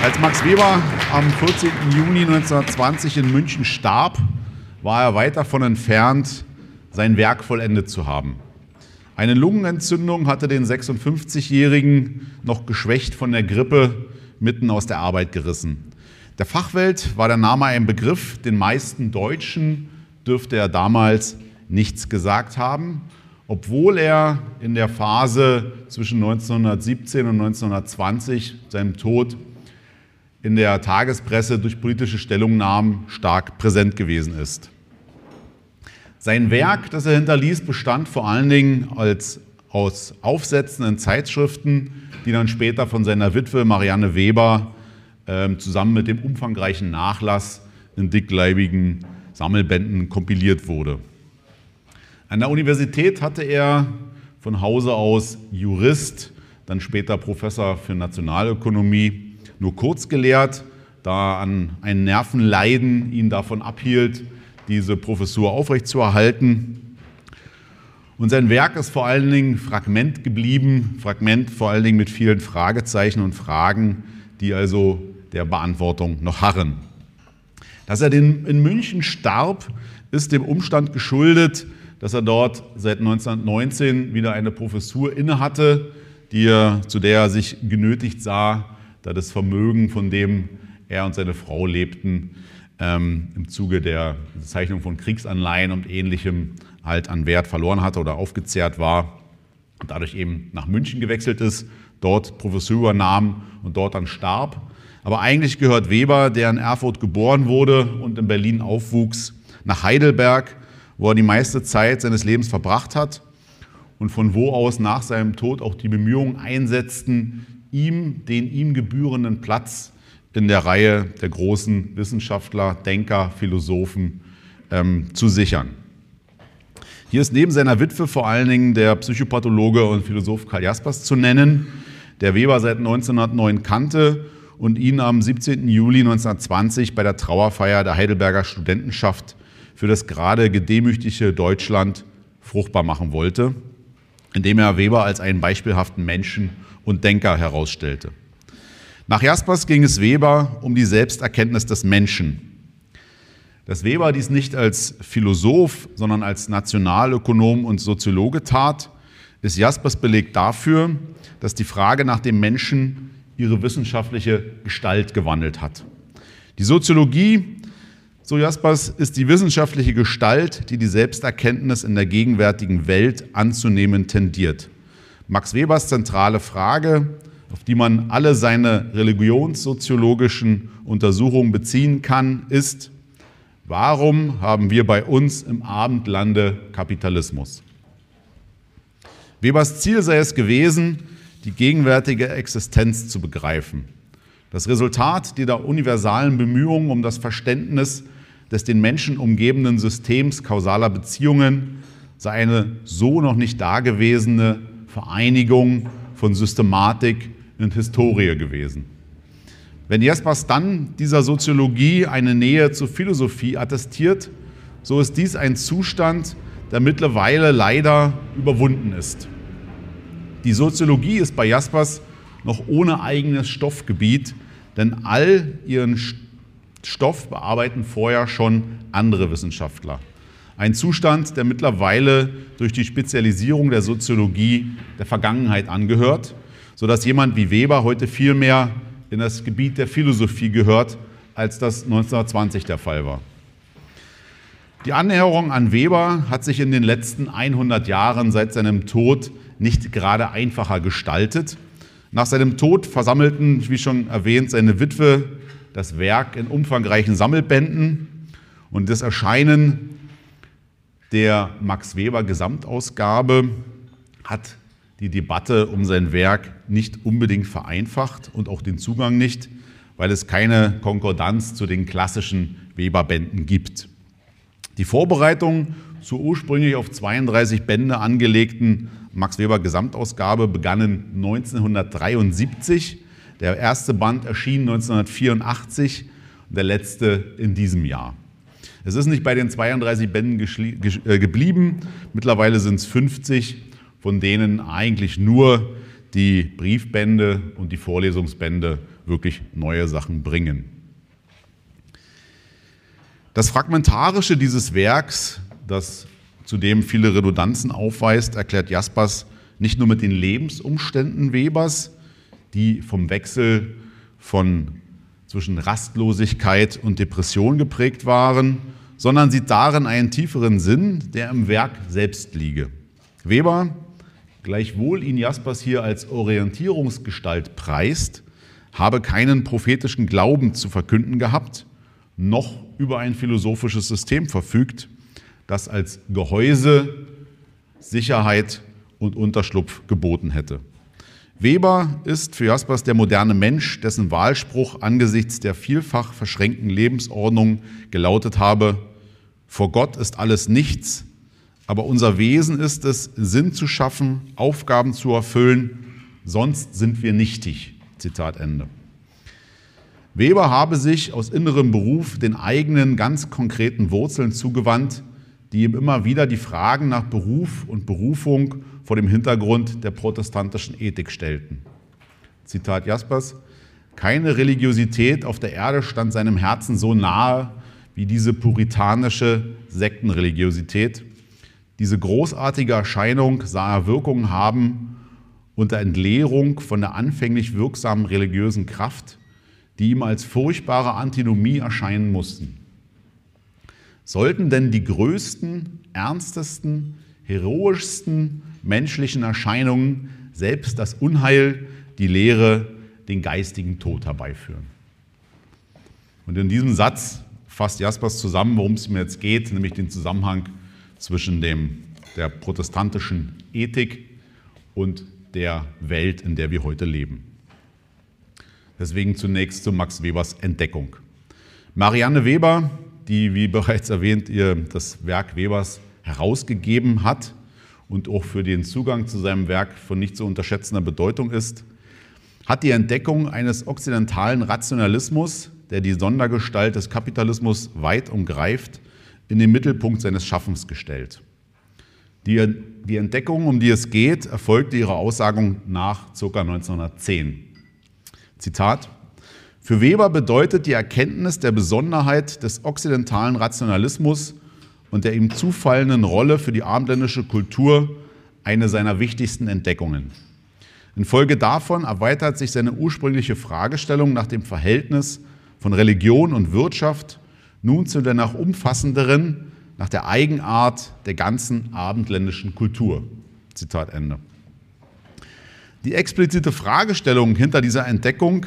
Als Max Weber am 14. Juni 1920 in München starb, war er weit davon entfernt, sein Werk vollendet zu haben. Eine Lungenentzündung hatte den 56-Jährigen noch geschwächt von der Grippe mitten aus der Arbeit gerissen. Der Fachwelt war der Name ein Begriff, den meisten Deutschen dürfte er damals nichts gesagt haben, obwohl er in der Phase zwischen 1917 und 1920, seinem Tod, in der Tagespresse durch politische Stellungnahmen stark präsent gewesen ist. Sein Werk, das er hinterließ, bestand vor allen Dingen als, aus Aufsätzen in Zeitschriften, die dann später von seiner Witwe Marianne Weber äh, zusammen mit dem umfangreichen Nachlass in dickleibigen Sammelbänden kompiliert wurde. An der Universität hatte er von Hause aus Jurist, dann später Professor für Nationalökonomie, nur kurz gelehrt, da an ein Nervenleiden ihn davon abhielt, diese Professur aufrechtzuerhalten. Und sein Werk ist vor allen Dingen Fragment geblieben, Fragment vor allen Dingen mit vielen Fragezeichen und Fragen, die also der Beantwortung noch harren. Dass er in München starb, ist dem Umstand geschuldet, dass er dort seit 1919 wieder eine Professur innehatte, die er, zu der er sich genötigt sah, da das Vermögen, von dem er und seine Frau lebten, ähm, im Zuge der Zeichnung von Kriegsanleihen und ähnlichem halt an Wert verloren hatte oder aufgezehrt war und dadurch eben nach München gewechselt ist, dort Professur übernahm und dort dann starb. Aber eigentlich gehört Weber, der in Erfurt geboren wurde und in Berlin aufwuchs, nach Heidelberg, wo er die meiste Zeit seines Lebens verbracht hat und von wo aus nach seinem Tod auch die Bemühungen einsetzten, ihm den ihm gebührenden Platz in der Reihe der großen Wissenschaftler, Denker, Philosophen ähm, zu sichern. Hier ist neben seiner Witwe vor allen Dingen der Psychopathologe und Philosoph Karl Jaspers zu nennen, der Weber seit 1909 kannte und ihn am 17. Juli 1920 bei der Trauerfeier der Heidelberger Studentenschaft für das gerade gedemütigte Deutschland fruchtbar machen wollte, indem er Weber als einen beispielhaften Menschen und Denker herausstellte. Nach Jaspers ging es Weber um die Selbsterkenntnis des Menschen. Dass Weber dies nicht als Philosoph, sondern als Nationalökonom und Soziologe tat, ist Jaspers Beleg dafür, dass die Frage nach dem Menschen ihre wissenschaftliche Gestalt gewandelt hat. Die Soziologie, so Jaspers, ist die wissenschaftliche Gestalt, die die Selbsterkenntnis in der gegenwärtigen Welt anzunehmen tendiert. Max Webers zentrale Frage, auf die man alle seine religionssoziologischen Untersuchungen beziehen kann, ist, warum haben wir bei uns im Abendlande Kapitalismus? Webers Ziel sei es gewesen, die gegenwärtige Existenz zu begreifen. Das Resultat dieser universalen Bemühungen um das Verständnis des den Menschen umgebenden Systems kausaler Beziehungen sei eine so noch nicht dagewesene Vereinigung von Systematik und Historie gewesen. Wenn Jaspers dann dieser Soziologie eine Nähe zur Philosophie attestiert, so ist dies ein Zustand, der mittlerweile leider überwunden ist. Die Soziologie ist bei Jaspers noch ohne eigenes Stoffgebiet, denn all ihren Stoff bearbeiten vorher schon andere Wissenschaftler. Ein Zustand, der mittlerweile durch die Spezialisierung der Soziologie der Vergangenheit angehört, sodass jemand wie Weber heute viel mehr in das Gebiet der Philosophie gehört, als das 1920 der Fall war. Die Annäherung an Weber hat sich in den letzten 100 Jahren seit seinem Tod nicht gerade einfacher gestaltet. Nach seinem Tod versammelten, wie schon erwähnt, seine Witwe das Werk in umfangreichen Sammelbänden und das Erscheinen der Max Weber Gesamtausgabe hat die Debatte um sein Werk nicht unbedingt vereinfacht und auch den Zugang nicht, weil es keine Konkordanz zu den klassischen Weber-Bänden gibt. Die Vorbereitung zur ursprünglich auf 32 Bände angelegten Max Weber Gesamtausgabe begannen 1973. Der erste Band erschien 1984 und der letzte in diesem Jahr. Es ist nicht bei den 32 Bänden äh, geblieben. Mittlerweile sind es 50, von denen eigentlich nur die Briefbände und die Vorlesungsbände wirklich neue Sachen bringen. Das Fragmentarische dieses Werks, das zudem viele Redundanzen aufweist, erklärt Jaspers nicht nur mit den Lebensumständen Webers, die vom Wechsel von zwischen Rastlosigkeit und Depression geprägt waren, sondern sieht darin einen tieferen Sinn, der im Werk selbst liege. Weber, gleichwohl ihn Jaspers hier als Orientierungsgestalt preist, habe keinen prophetischen Glauben zu verkünden gehabt, noch über ein philosophisches System verfügt, das als Gehäuse Sicherheit und Unterschlupf geboten hätte. Weber ist für Jaspers der moderne Mensch, dessen Wahlspruch angesichts der vielfach verschränkten Lebensordnung gelautet habe, vor Gott ist alles nichts, aber unser Wesen ist es, Sinn zu schaffen, Aufgaben zu erfüllen, sonst sind wir nichtig. Zitat Ende. Weber habe sich aus innerem Beruf den eigenen ganz konkreten Wurzeln zugewandt, die ihm immer wieder die Fragen nach Beruf und Berufung vor dem Hintergrund der protestantischen Ethik stellten. Zitat Jaspers, keine Religiosität auf der Erde stand seinem Herzen so nahe wie diese puritanische Sektenreligiosität. Diese großartige Erscheinung sah er Wirkungen haben unter Entleerung von der anfänglich wirksamen religiösen Kraft, die ihm als furchtbare Antinomie erscheinen mussten. Sollten denn die größten, ernstesten, heroischsten menschlichen Erscheinungen, selbst das Unheil, die Lehre, den geistigen Tod herbeiführen? Und in diesem Satz fasst Jaspers zusammen, worum es mir jetzt geht, nämlich den Zusammenhang zwischen dem, der protestantischen Ethik und der Welt, in der wir heute leben. Deswegen zunächst zu Max Webers Entdeckung. Marianne Weber die, wie bereits erwähnt, ihr das Werk Webers herausgegeben hat und auch für den Zugang zu seinem Werk von nicht zu unterschätzender Bedeutung ist, hat die Entdeckung eines okzidentalen Rationalismus, der die Sondergestalt des Kapitalismus weit umgreift, in den Mittelpunkt seines Schaffens gestellt. Die, die Entdeckung, um die es geht, erfolgte ihrer Aussagung nach ca. 1910. Zitat für Weber bedeutet die Erkenntnis der Besonderheit des okzidentalen Rationalismus und der ihm zufallenden Rolle für die abendländische Kultur eine seiner wichtigsten Entdeckungen. Infolge davon erweitert sich seine ursprüngliche Fragestellung nach dem Verhältnis von Religion und Wirtschaft nun zu der nach umfassenderen, nach der Eigenart der ganzen abendländischen Kultur. Zitat Ende. Die explizite Fragestellung hinter dieser Entdeckung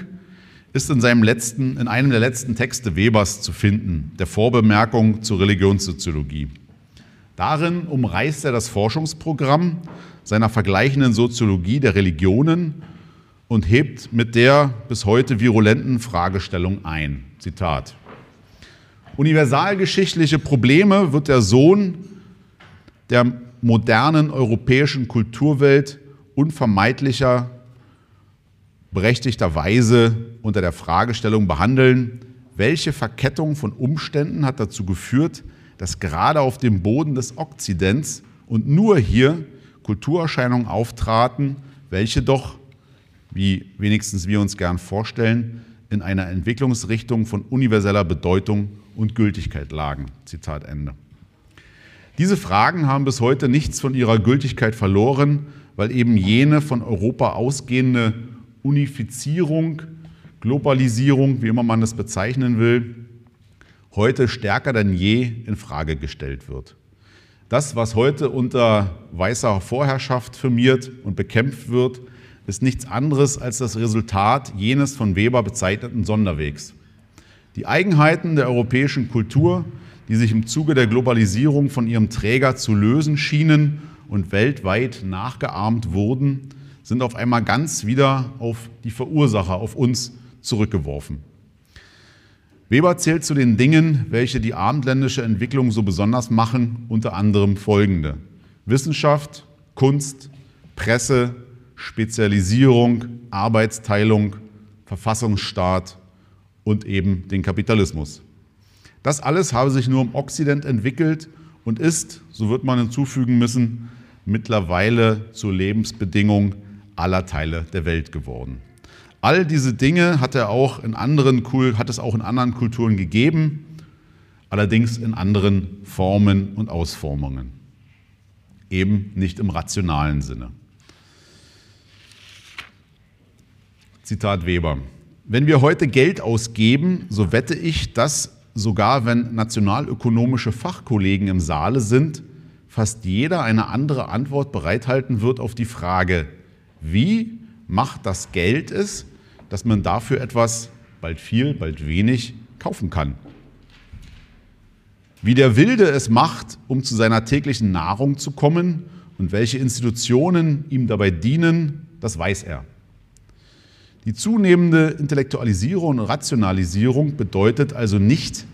ist in, seinem letzten, in einem der letzten Texte Webers zu finden, der Vorbemerkung zur Religionssoziologie. Darin umreißt er das Forschungsprogramm seiner vergleichenden Soziologie der Religionen und hebt mit der bis heute virulenten Fragestellung ein. Zitat. Universalgeschichtliche Probleme wird der Sohn der modernen europäischen Kulturwelt unvermeidlicher berechtigterweise unter der Fragestellung behandeln, welche Verkettung von Umständen hat dazu geführt, dass gerade auf dem Boden des Okzidents und nur hier Kulturerscheinungen auftraten, welche doch, wie wenigstens wir uns gern vorstellen, in einer Entwicklungsrichtung von universeller Bedeutung und Gültigkeit lagen. Zitat Ende. Diese Fragen haben bis heute nichts von ihrer Gültigkeit verloren, weil eben jene von Europa ausgehende Unifizierung, Globalisierung, wie immer man es bezeichnen will, heute stärker denn je in Frage gestellt wird. Das, was heute unter weißer Vorherrschaft firmiert und bekämpft wird, ist nichts anderes als das Resultat jenes von Weber bezeichneten Sonderwegs. Die Eigenheiten der europäischen Kultur, die sich im Zuge der Globalisierung von ihrem Träger zu lösen schienen und weltweit nachgeahmt wurden, sind auf einmal ganz wieder auf die Verursacher, auf uns zurückgeworfen. Weber zählt zu den Dingen, welche die abendländische Entwicklung so besonders machen, unter anderem folgende. Wissenschaft, Kunst, Presse, Spezialisierung, Arbeitsteilung, Verfassungsstaat und eben den Kapitalismus. Das alles habe sich nur im Okzident entwickelt und ist, so wird man hinzufügen müssen, mittlerweile zur Lebensbedingung aller Teile der Welt geworden. All diese Dinge hat, er auch in anderen, hat es auch in anderen Kulturen gegeben, allerdings in anderen Formen und Ausformungen. Eben nicht im rationalen Sinne. Zitat Weber. Wenn wir heute Geld ausgeben, so wette ich, dass sogar wenn nationalökonomische Fachkollegen im Saale sind, fast jeder eine andere Antwort bereithalten wird auf die Frage, wie macht das Geld es, dass man dafür etwas, bald viel, bald wenig, kaufen kann. Wie der Wilde es macht, um zu seiner täglichen Nahrung zu kommen und welche Institutionen ihm dabei dienen, das weiß er. Die zunehmende Intellektualisierung und Rationalisierung bedeutet also nicht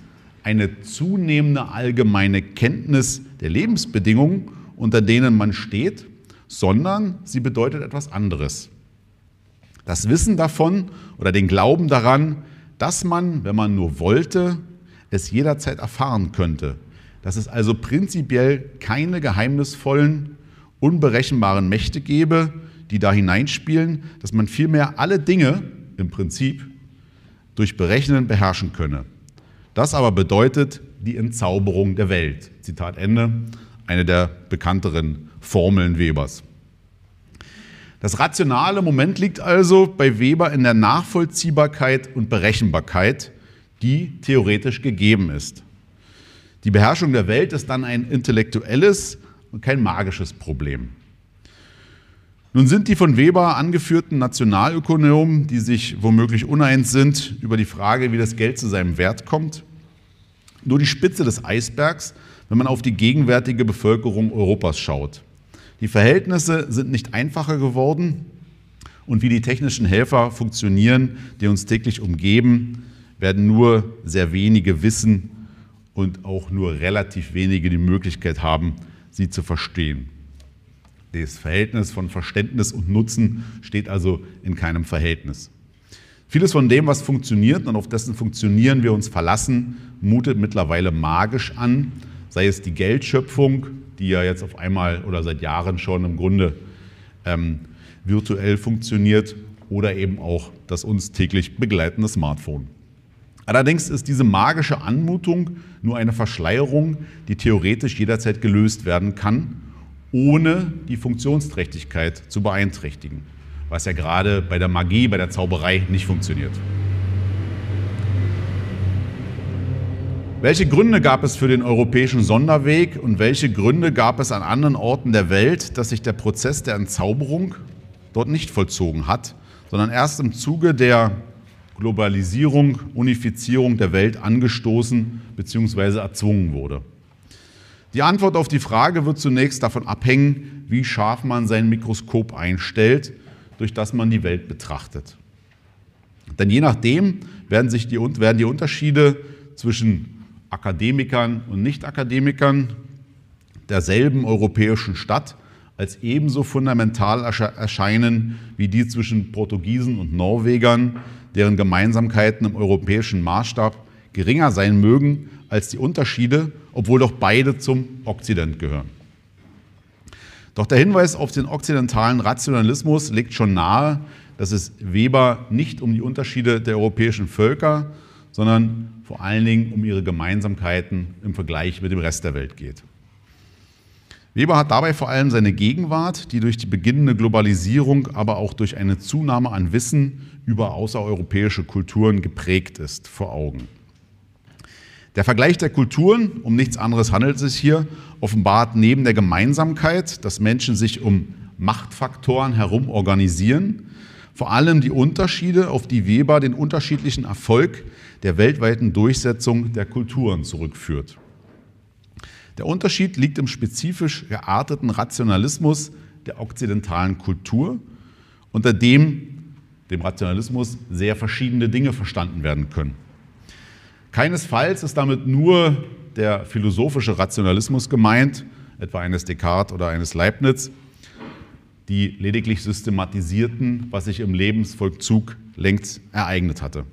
eine zunehmende allgemeine Kenntnis der Lebensbedingungen, unter denen man steht, sondern sie bedeutet etwas anderes. Das Wissen davon oder den Glauben daran, dass man, wenn man nur wollte, es jederzeit erfahren könnte. Dass es also prinzipiell keine geheimnisvollen, unberechenbaren Mächte gebe, die da hineinspielen, dass man vielmehr alle Dinge im Prinzip durch Berechnen beherrschen könne. Das aber bedeutet die Entzauberung der Welt. Zitat Ende, eine der bekannteren Formeln Webers. Das rationale Moment liegt also bei Weber in der Nachvollziehbarkeit und Berechenbarkeit, die theoretisch gegeben ist. Die Beherrschung der Welt ist dann ein intellektuelles und kein magisches Problem. Nun sind die von Weber angeführten Nationalökonomen, die sich womöglich uneins sind über die Frage, wie das Geld zu seinem Wert kommt, nur die Spitze des Eisbergs, wenn man auf die gegenwärtige Bevölkerung Europas schaut. Die Verhältnisse sind nicht einfacher geworden und wie die technischen Helfer funktionieren, die uns täglich umgeben, werden nur sehr wenige wissen und auch nur relativ wenige die Möglichkeit haben, sie zu verstehen. Das Verhältnis von Verständnis und Nutzen steht also in keinem Verhältnis. Vieles von dem, was funktioniert und auf dessen Funktionieren wir uns verlassen, mutet mittlerweile magisch an, sei es die Geldschöpfung, die ja jetzt auf einmal oder seit Jahren schon im Grunde ähm, virtuell funktioniert, oder eben auch das uns täglich begleitende Smartphone. Allerdings ist diese magische Anmutung nur eine Verschleierung, die theoretisch jederzeit gelöst werden kann ohne die Funktionsträchtigkeit zu beeinträchtigen, was ja gerade bei der Magie, bei der Zauberei nicht funktioniert. Welche Gründe gab es für den europäischen Sonderweg und welche Gründe gab es an anderen Orten der Welt, dass sich der Prozess der Entzauberung dort nicht vollzogen hat, sondern erst im Zuge der Globalisierung, Unifizierung der Welt angestoßen bzw. erzwungen wurde? Die Antwort auf die Frage wird zunächst davon abhängen, wie scharf man sein Mikroskop einstellt, durch das man die Welt betrachtet. Denn je nachdem werden, sich die, werden die Unterschiede zwischen Akademikern und Nicht-Akademikern derselben europäischen Stadt als ebenso fundamental erscheinen wie die zwischen Portugiesen und Norwegern, deren Gemeinsamkeiten im europäischen Maßstab geringer sein mögen als die Unterschiede, obwohl doch beide zum Okzident gehören. Doch der Hinweis auf den okzidentalen Rationalismus legt schon nahe, dass es Weber nicht um die Unterschiede der europäischen Völker, sondern vor allen Dingen um ihre Gemeinsamkeiten im Vergleich mit dem Rest der Welt geht. Weber hat dabei vor allem seine Gegenwart, die durch die beginnende Globalisierung, aber auch durch eine Zunahme an Wissen über außereuropäische Kulturen geprägt ist, vor Augen. Der Vergleich der Kulturen, um nichts anderes handelt es sich hier, offenbart neben der Gemeinsamkeit, dass Menschen sich um Machtfaktoren herum organisieren, vor allem die Unterschiede, auf die Weber den unterschiedlichen Erfolg der weltweiten Durchsetzung der Kulturen zurückführt. Der Unterschied liegt im spezifisch gearteten Rationalismus der okzidentalen Kultur, unter dem, dem Rationalismus, sehr verschiedene Dinge verstanden werden können. Keinesfalls ist damit nur der philosophische Rationalismus gemeint, etwa eines Descartes oder eines Leibniz, die lediglich systematisierten, was sich im Lebensvollzug längst ereignet hatte.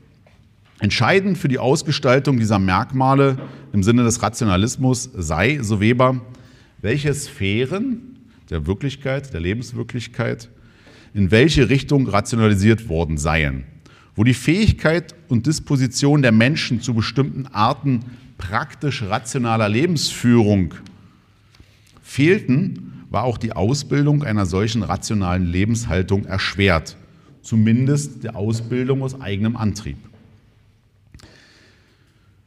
Entscheidend für die Ausgestaltung dieser Merkmale im Sinne des Rationalismus sei, so Weber, welche Sphären der Wirklichkeit, der Lebenswirklichkeit, in welche Richtung rationalisiert worden seien. Wo die Fähigkeit und Disposition der Menschen zu bestimmten Arten praktisch rationaler Lebensführung fehlten, war auch die Ausbildung einer solchen rationalen Lebenshaltung erschwert, zumindest der Ausbildung aus eigenem Antrieb.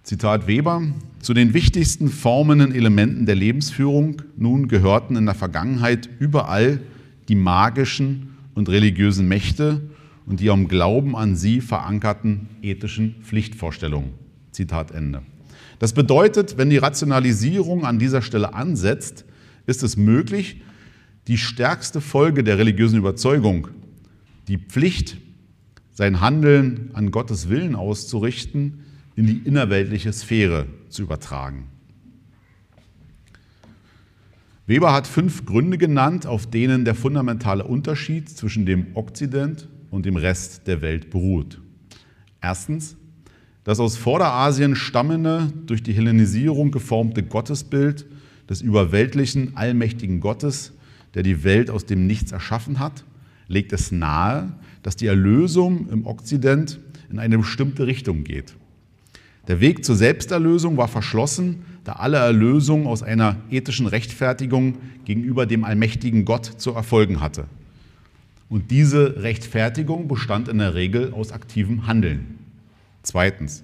Zitat Weber, zu den wichtigsten formenden Elementen der Lebensführung nun gehörten in der Vergangenheit überall die magischen und religiösen Mächte und die am Glauben an sie verankerten ethischen Pflichtvorstellungen. Zitat Ende. Das bedeutet, wenn die Rationalisierung an dieser Stelle ansetzt, ist es möglich, die stärkste Folge der religiösen Überzeugung, die Pflicht, sein Handeln an Gottes Willen auszurichten, in die innerweltliche Sphäre zu übertragen. Weber hat fünf Gründe genannt, auf denen der fundamentale Unterschied zwischen dem Okzident und dem Rest der Welt beruht. Erstens, das aus Vorderasien stammende, durch die Hellenisierung geformte Gottesbild des überweltlichen, allmächtigen Gottes, der die Welt aus dem Nichts erschaffen hat, legt es nahe, dass die Erlösung im Okzident in eine bestimmte Richtung geht. Der Weg zur Selbsterlösung war verschlossen, da alle Erlösung aus einer ethischen Rechtfertigung gegenüber dem allmächtigen Gott zu erfolgen hatte. Und diese Rechtfertigung bestand in der Regel aus aktivem Handeln. Zweitens,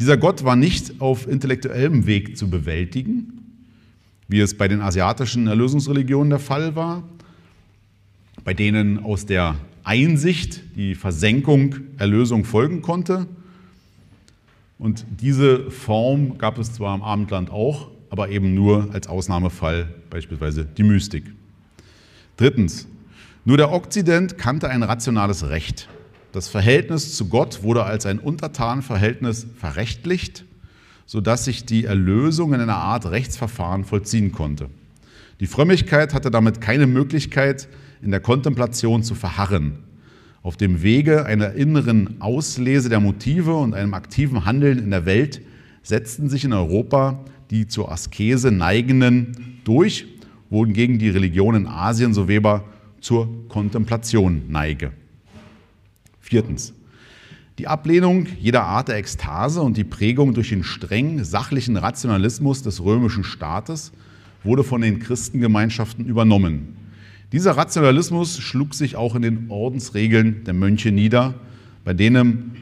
dieser Gott war nicht auf intellektuellem Weg zu bewältigen, wie es bei den asiatischen Erlösungsreligionen der Fall war, bei denen aus der Einsicht die Versenkung Erlösung folgen konnte, und diese Form gab es zwar im Abendland auch, aber eben nur als Ausnahmefall, beispielsweise die Mystik. Drittens, nur der Okzident kannte ein rationales Recht. Das Verhältnis zu Gott wurde als ein Untertanenverhältnis verrechtlicht, sodass sich die Erlösung in einer Art Rechtsverfahren vollziehen konnte. Die Frömmigkeit hatte damit keine Möglichkeit, in der Kontemplation zu verharren. Auf dem Wege einer inneren Auslese der Motive und einem aktiven Handeln in der Welt setzten sich in Europa die zur Askese neigenden durch, wohingegen die Religion in Asien, so Weber, zur Kontemplation neige. Viertens. Die Ablehnung jeder Art der Ekstase und die Prägung durch den streng sachlichen Rationalismus des römischen Staates wurde von den Christengemeinschaften übernommen. Dieser Rationalismus schlug sich auch in den Ordensregeln der Mönche nieder, bei denen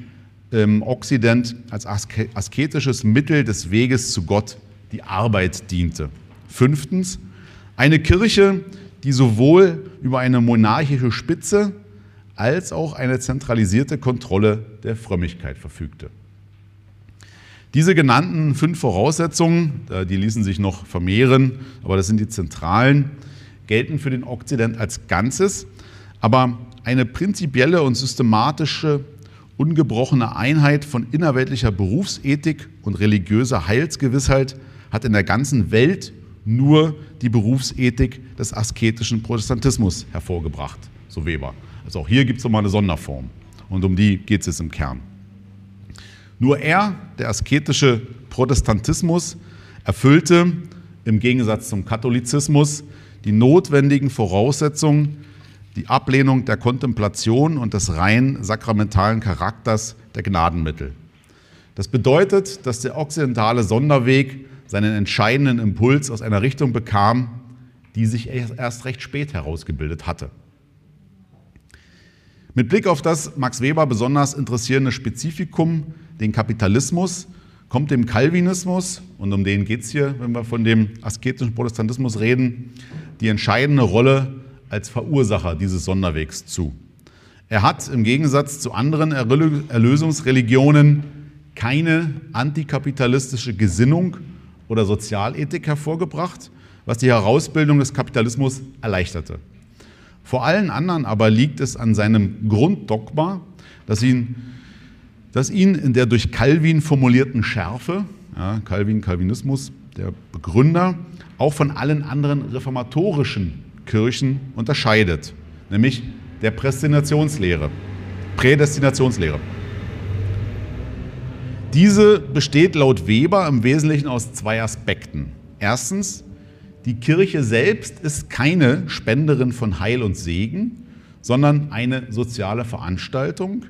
im Okzident als asketisches Mittel des Weges zu Gott die Arbeit diente. Fünftens, eine Kirche, die sowohl über eine monarchische Spitze als auch eine zentralisierte Kontrolle der Frömmigkeit verfügte. Diese genannten fünf Voraussetzungen, die ließen sich noch vermehren, aber das sind die zentralen, gelten für den Okzident als Ganzes, aber eine prinzipielle und systematische, ungebrochene Einheit von innerweltlicher Berufsethik und religiöser Heilsgewissheit hat in der ganzen Welt nur die Berufsethik des asketischen Protestantismus hervorgebracht, so Weber. Also auch hier gibt es nochmal eine Sonderform und um die geht es jetzt im Kern. Nur er, der asketische Protestantismus, erfüllte im Gegensatz zum Katholizismus die notwendigen Voraussetzungen, die Ablehnung der Kontemplation und des rein sakramentalen Charakters der Gnadenmittel. Das bedeutet, dass der okzidentale Sonderweg seinen entscheidenden Impuls aus einer Richtung bekam, die sich erst recht spät herausgebildet hatte. Mit Blick auf das Max Weber besonders interessierende Spezifikum, den Kapitalismus, kommt dem Calvinismus, und um den geht es hier, wenn wir von dem asketischen Protestantismus reden, die entscheidende Rolle als Verursacher dieses Sonderwegs zu. Er hat im Gegensatz zu anderen Erlösungsreligionen keine antikapitalistische Gesinnung oder Sozialethik hervorgebracht, was die Herausbildung des Kapitalismus erleichterte. Vor allen anderen aber liegt es an seinem Grunddogma, dass ihn, dass ihn in der durch Calvin formulierten Schärfe, ja, Calvin, Calvinismus, der Begründer, auch von allen anderen reformatorischen Kirchen unterscheidet, nämlich der Prästinationslehre, Prädestinationslehre. Diese besteht laut Weber im Wesentlichen aus zwei Aspekten. Erstens, die Kirche selbst ist keine Spenderin von Heil und Segen, sondern eine soziale Veranstaltung,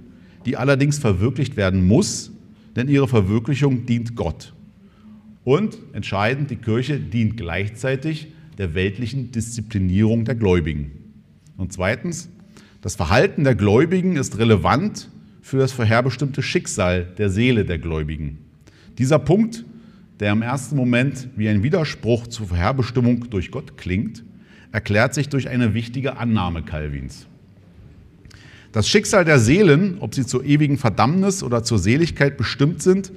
die allerdings verwirklicht werden muss, denn ihre Verwirklichung dient Gott. Und entscheidend, die Kirche dient gleichzeitig der weltlichen Disziplinierung der Gläubigen. Und zweitens, das Verhalten der Gläubigen ist relevant für das vorherbestimmte Schicksal der Seele der Gläubigen. Dieser Punkt, der im ersten Moment wie ein Widerspruch zur Vorherbestimmung durch Gott klingt, erklärt sich durch eine wichtige Annahme Calvins. Das Schicksal der Seelen, ob sie zur ewigen Verdammnis oder zur Seligkeit bestimmt sind,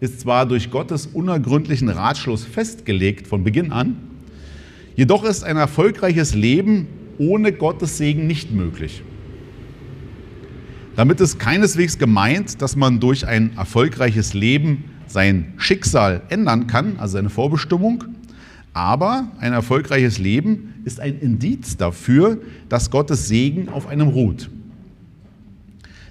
ist zwar durch Gottes unergründlichen Ratschluss festgelegt von Beginn an, jedoch ist ein erfolgreiches Leben ohne Gottes Segen nicht möglich. Damit ist keineswegs gemeint, dass man durch ein erfolgreiches Leben sein Schicksal ändern kann, also seine Vorbestimmung, aber ein erfolgreiches Leben ist ein Indiz dafür, dass Gottes Segen auf einem ruht.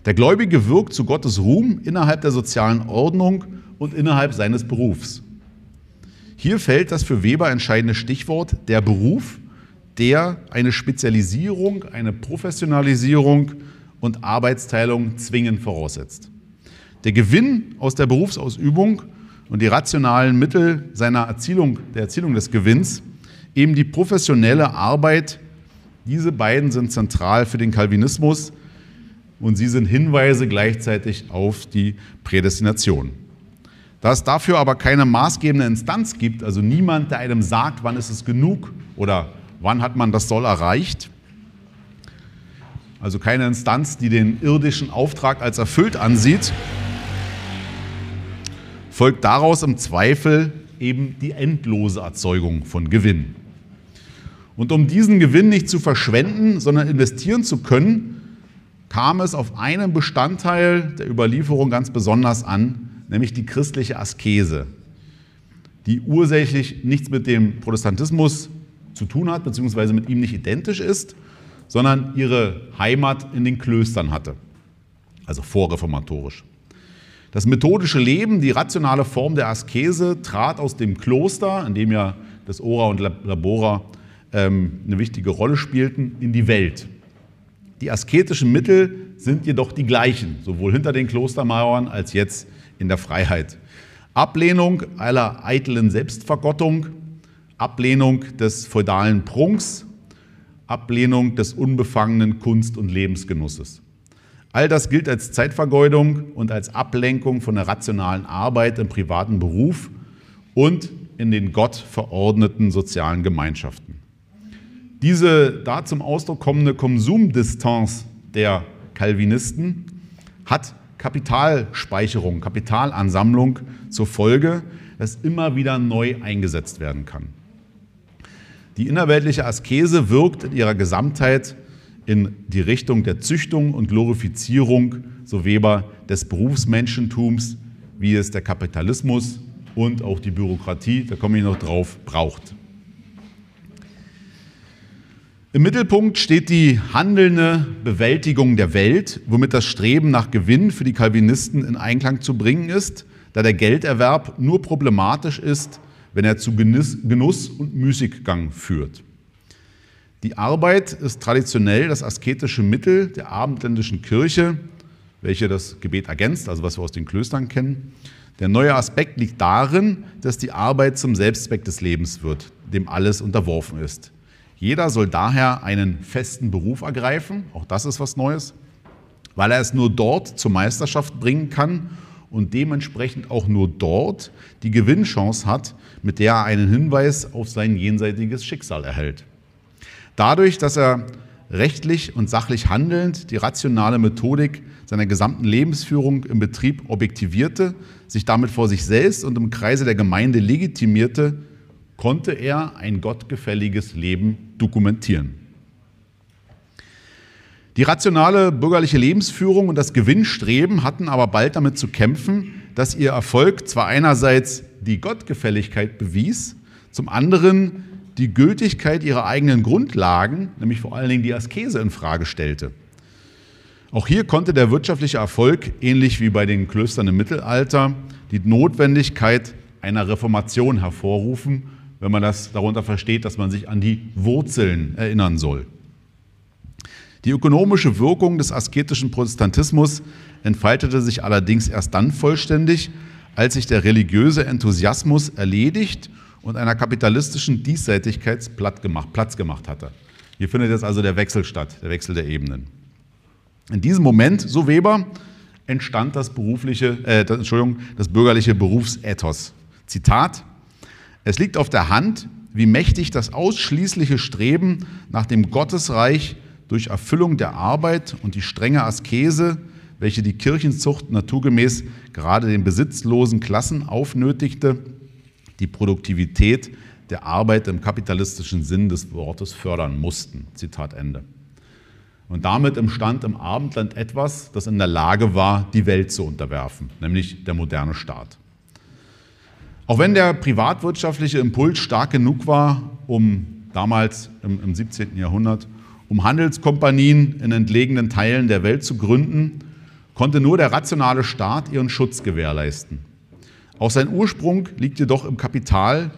Der Gläubige wirkt zu Gottes Ruhm innerhalb der sozialen Ordnung und innerhalb seines Berufs. Hier fällt das für Weber entscheidende Stichwort der Beruf, der eine Spezialisierung, eine Professionalisierung und Arbeitsteilung zwingend voraussetzt. Der Gewinn aus der Berufsausübung und die rationalen Mittel seiner Erzielung, der Erzielung des Gewinns, eben die professionelle Arbeit, diese beiden sind zentral für den Calvinismus, und sie sind Hinweise gleichzeitig auf die Prädestination. Da es dafür aber keine maßgebende Instanz gibt, also niemand, der einem sagt, wann ist es genug oder wann hat man das Soll erreicht, also keine Instanz, die den irdischen Auftrag als erfüllt ansieht, folgt daraus im Zweifel eben die endlose Erzeugung von Gewinn. Und um diesen Gewinn nicht zu verschwenden, sondern investieren zu können, kam es auf einen Bestandteil der Überlieferung ganz besonders an, nämlich die christliche Askese, die ursächlich nichts mit dem Protestantismus zu tun hat, beziehungsweise mit ihm nicht identisch ist, sondern ihre Heimat in den Klöstern hatte, also vorreformatorisch. Das methodische Leben, die rationale Form der Askese, trat aus dem Kloster, in dem ja das Ora und Labora ähm, eine wichtige Rolle spielten, in die Welt. Die asketischen Mittel sind jedoch die gleichen, sowohl hinter den Klostermauern als jetzt in der Freiheit. Ablehnung aller eitlen Selbstvergottung, Ablehnung des feudalen Prunks, Ablehnung des unbefangenen Kunst- und Lebensgenusses. All das gilt als Zeitvergeudung und als Ablenkung von der rationalen Arbeit im privaten Beruf und in den Gott verordneten sozialen Gemeinschaften. Diese da zum Ausdruck kommende Konsumdistanz der Calvinisten hat Kapitalspeicherung, Kapitalansammlung zur Folge, das immer wieder neu eingesetzt werden kann. Die innerweltliche Askese wirkt in ihrer Gesamtheit in die Richtung der Züchtung und Glorifizierung, so Weber, des Berufsmenschentums, wie es der Kapitalismus und auch die Bürokratie, da komme ich noch drauf, braucht. Im Mittelpunkt steht die handelnde Bewältigung der Welt, womit das Streben nach Gewinn für die Calvinisten in Einklang zu bringen ist, da der Gelderwerb nur problematisch ist, wenn er zu Genuss und Müßiggang führt. Die Arbeit ist traditionell das asketische Mittel der abendländischen Kirche, welche das Gebet ergänzt, also was wir aus den Klöstern kennen. Der neue Aspekt liegt darin, dass die Arbeit zum Selbstzweck des Lebens wird, dem alles unterworfen ist. Jeder soll daher einen festen Beruf ergreifen, auch das ist was Neues, weil er es nur dort zur Meisterschaft bringen kann und dementsprechend auch nur dort die Gewinnchance hat, mit der er einen Hinweis auf sein jenseitiges Schicksal erhält. Dadurch, dass er rechtlich und sachlich handelnd die rationale Methodik seiner gesamten Lebensführung im Betrieb objektivierte, sich damit vor sich selbst und im Kreise der Gemeinde legitimierte, konnte er ein gottgefälliges Leben dokumentieren. Die rationale bürgerliche Lebensführung und das Gewinnstreben hatten aber bald damit zu kämpfen, dass ihr Erfolg zwar einerseits die Gottgefälligkeit bewies, zum anderen die Gültigkeit ihrer eigenen Grundlagen, nämlich vor allen Dingen die Askese, in Frage stellte. Auch hier konnte der wirtschaftliche Erfolg, ähnlich wie bei den Klöstern im Mittelalter, die Notwendigkeit einer Reformation hervorrufen wenn man das darunter versteht, dass man sich an die Wurzeln erinnern soll. Die ökonomische Wirkung des asketischen Protestantismus entfaltete sich allerdings erst dann vollständig, als sich der religiöse Enthusiasmus erledigt und einer kapitalistischen Diesseitigkeit Platz gemacht hatte. Hier findet jetzt also der Wechsel statt, der Wechsel der Ebenen. In diesem Moment, so Weber, entstand das, berufliche, äh, Entschuldigung, das bürgerliche Berufsethos. Zitat, es liegt auf der Hand, wie mächtig das ausschließliche Streben nach dem Gottesreich durch Erfüllung der Arbeit und die strenge Askese, welche die Kirchenzucht naturgemäß gerade den besitzlosen Klassen aufnötigte, die Produktivität der Arbeit im kapitalistischen Sinn des Wortes fördern mussten. Zitat Ende. Und damit entstand im Abendland etwas, das in der Lage war, die Welt zu unterwerfen, nämlich der moderne Staat. Auch wenn der privatwirtschaftliche Impuls stark genug war, um damals im, im 17. Jahrhundert, um Handelskompanien in entlegenen Teilen der Welt zu gründen, konnte nur der rationale Staat ihren Schutz gewährleisten. Auch sein Ursprung liegt jedoch im Kapital,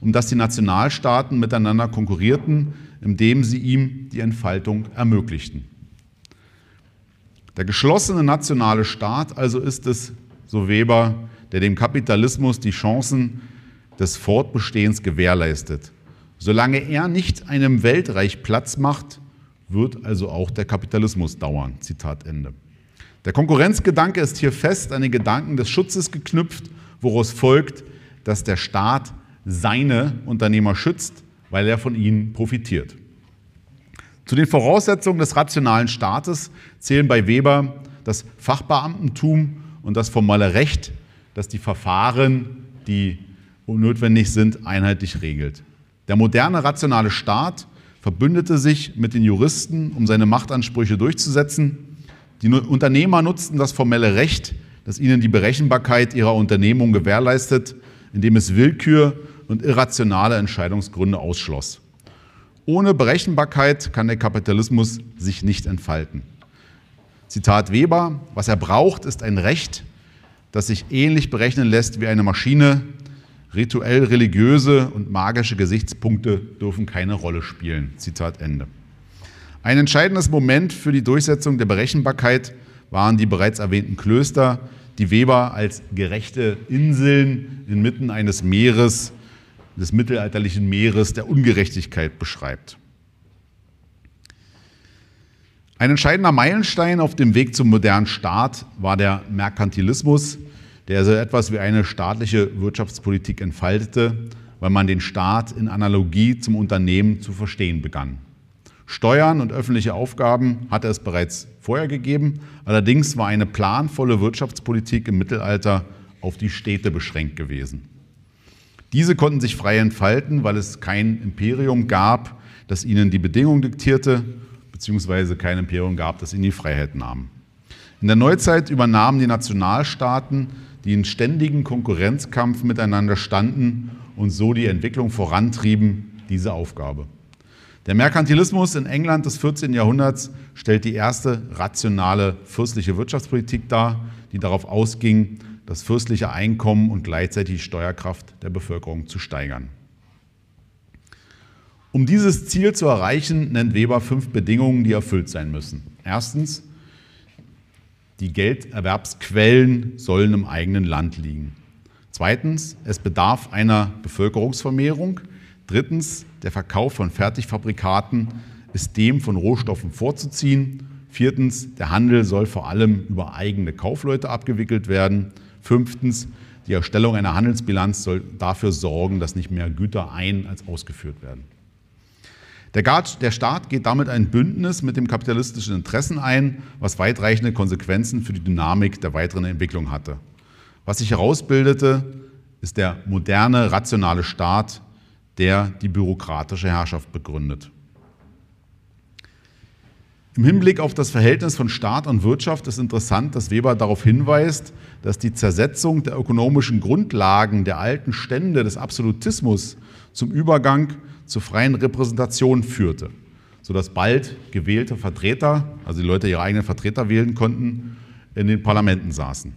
um das die Nationalstaaten miteinander konkurrierten, indem sie ihm die Entfaltung ermöglichten. Der geschlossene nationale Staat also ist es, so Weber, der dem Kapitalismus die Chancen des Fortbestehens gewährleistet. Solange er nicht einem Weltreich Platz macht, wird also auch der Kapitalismus dauern. Zitat Ende. Der Konkurrenzgedanke ist hier fest an den Gedanken des Schutzes geknüpft, woraus folgt, dass der Staat seine Unternehmer schützt, weil er von ihnen profitiert. Zu den Voraussetzungen des rationalen Staates zählen bei Weber das Fachbeamtentum und das formale Recht, das die Verfahren, die notwendig sind, einheitlich regelt. Der moderne rationale Staat verbündete sich mit den Juristen, um seine Machtansprüche durchzusetzen. Die Unternehmer nutzten das formelle Recht, das ihnen die Berechenbarkeit ihrer Unternehmung gewährleistet, indem es Willkür und irrationale Entscheidungsgründe ausschloss. Ohne Berechenbarkeit kann der Kapitalismus sich nicht entfalten. Zitat Weber, was er braucht, ist ein Recht, das sich ähnlich berechnen lässt wie eine Maschine, Rituell religiöse und magische Gesichtspunkte dürfen keine Rolle spielen. Zitat Ende. Ein entscheidendes Moment für die Durchsetzung der Berechenbarkeit waren die bereits erwähnten Klöster, die Weber als gerechte Inseln inmitten eines Meeres, des mittelalterlichen Meeres der Ungerechtigkeit beschreibt. Ein entscheidender Meilenstein auf dem Weg zum modernen Staat war der Merkantilismus, der so etwas wie eine staatliche Wirtschaftspolitik entfaltete, weil man den Staat in Analogie zum Unternehmen zu verstehen begann. Steuern und öffentliche Aufgaben hatte es bereits vorher gegeben, allerdings war eine planvolle Wirtschaftspolitik im Mittelalter auf die Städte beschränkt gewesen. Diese konnten sich frei entfalten, weil es kein Imperium gab, das ihnen die Bedingungen diktierte, beziehungsweise kein Imperium gab, das ihnen die Freiheit nahm. In der Neuzeit übernahmen die Nationalstaaten die in ständigen Konkurrenzkampf miteinander standen und so die Entwicklung vorantrieben, diese Aufgabe. Der Merkantilismus in England des 14. Jahrhunderts stellt die erste rationale fürstliche Wirtschaftspolitik dar, die darauf ausging, das fürstliche Einkommen und gleichzeitig die Steuerkraft der Bevölkerung zu steigern. Um dieses Ziel zu erreichen, nennt Weber fünf Bedingungen, die erfüllt sein müssen. Erstens, die Gelderwerbsquellen sollen im eigenen Land liegen. Zweitens, es bedarf einer Bevölkerungsvermehrung. Drittens, der Verkauf von Fertigfabrikaten ist dem von Rohstoffen vorzuziehen. Viertens, der Handel soll vor allem über eigene Kaufleute abgewickelt werden. Fünftens, die Erstellung einer Handelsbilanz soll dafür sorgen, dass nicht mehr Güter ein- als ausgeführt werden. Der Staat geht damit ein Bündnis mit dem kapitalistischen Interessen ein, was weitreichende Konsequenzen für die Dynamik der weiteren Entwicklung hatte. Was sich herausbildete, ist der moderne, rationale Staat, der die bürokratische Herrschaft begründet. Im Hinblick auf das Verhältnis von Staat und Wirtschaft ist interessant, dass Weber darauf hinweist, dass die Zersetzung der ökonomischen Grundlagen der alten Stände des Absolutismus zum Übergang zur freien Repräsentation führte, sodass bald gewählte Vertreter, also die Leute ihre eigenen Vertreter wählen konnten, in den Parlamenten saßen.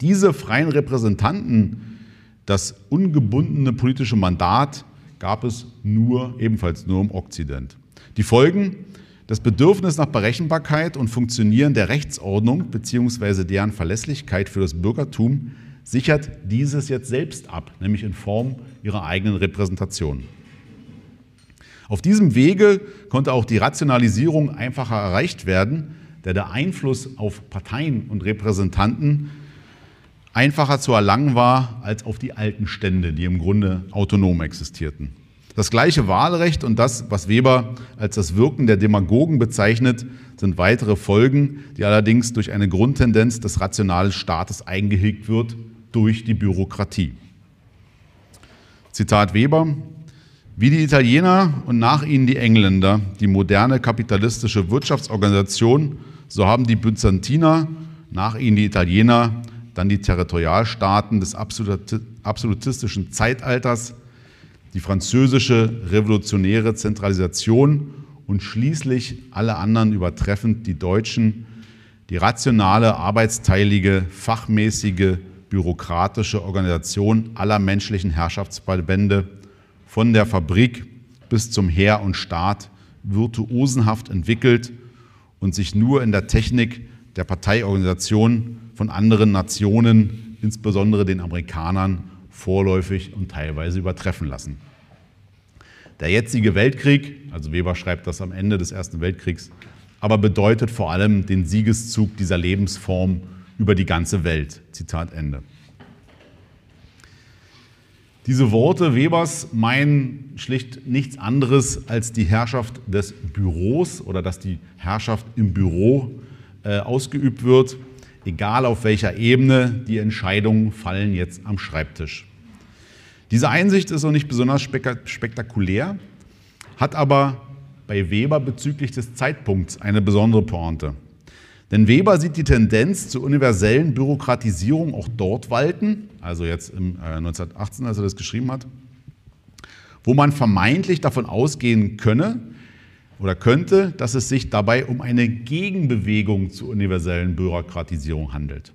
Diese freien Repräsentanten, das ungebundene politische Mandat, gab es nur, ebenfalls nur im Okzident. Die Folgen, Das Bedürfnis nach Berechenbarkeit und Funktionieren der Rechtsordnung bzw. deren Verlässlichkeit für das Bürgertum sichert dieses jetzt selbst ab, nämlich in Form ihrer eigenen Repräsentation. Auf diesem Wege konnte auch die Rationalisierung einfacher erreicht werden, da der Einfluss auf Parteien und Repräsentanten einfacher zu erlangen war als auf die alten Stände, die im Grunde autonom existierten. Das gleiche Wahlrecht und das, was Weber als das Wirken der Demagogen bezeichnet, sind weitere Folgen, die allerdings durch eine Grundtendenz des rationalen Staates eingehegt wird durch die Bürokratie. Zitat Weber, wie die Italiener und nach ihnen die Engländer die moderne kapitalistische Wirtschaftsorganisation, so haben die Byzantiner, nach ihnen die Italiener, dann die Territorialstaaten des absolutistischen Zeitalters, die französische revolutionäre Zentralisation und schließlich alle anderen übertreffend die Deutschen, die rationale, arbeitsteilige, fachmäßige, bürokratische Organisation aller menschlichen Herrschaftsverbände von der Fabrik bis zum Heer und Staat virtuosenhaft entwickelt und sich nur in der Technik der Parteiorganisation von anderen Nationen, insbesondere den Amerikanern, vorläufig und teilweise übertreffen lassen. Der jetzige Weltkrieg, also Weber schreibt das am Ende des Ersten Weltkriegs, aber bedeutet vor allem den Siegeszug dieser Lebensform über die ganze Welt. Zitat Ende. Diese Worte Webers meinen schlicht nichts anderes als die Herrschaft des Büros oder dass die Herrschaft im Büro äh, ausgeübt wird, egal auf welcher Ebene, die Entscheidungen fallen jetzt am Schreibtisch. Diese Einsicht ist auch nicht besonders spektakulär, hat aber bei Weber bezüglich des Zeitpunkts eine besondere Pointe. Denn Weber sieht die Tendenz zur universellen Bürokratisierung auch dort walten, also jetzt im, äh, 1918, als er das geschrieben hat, wo man vermeintlich davon ausgehen könne oder könnte, dass es sich dabei um eine Gegenbewegung zur universellen Bürokratisierung handelt.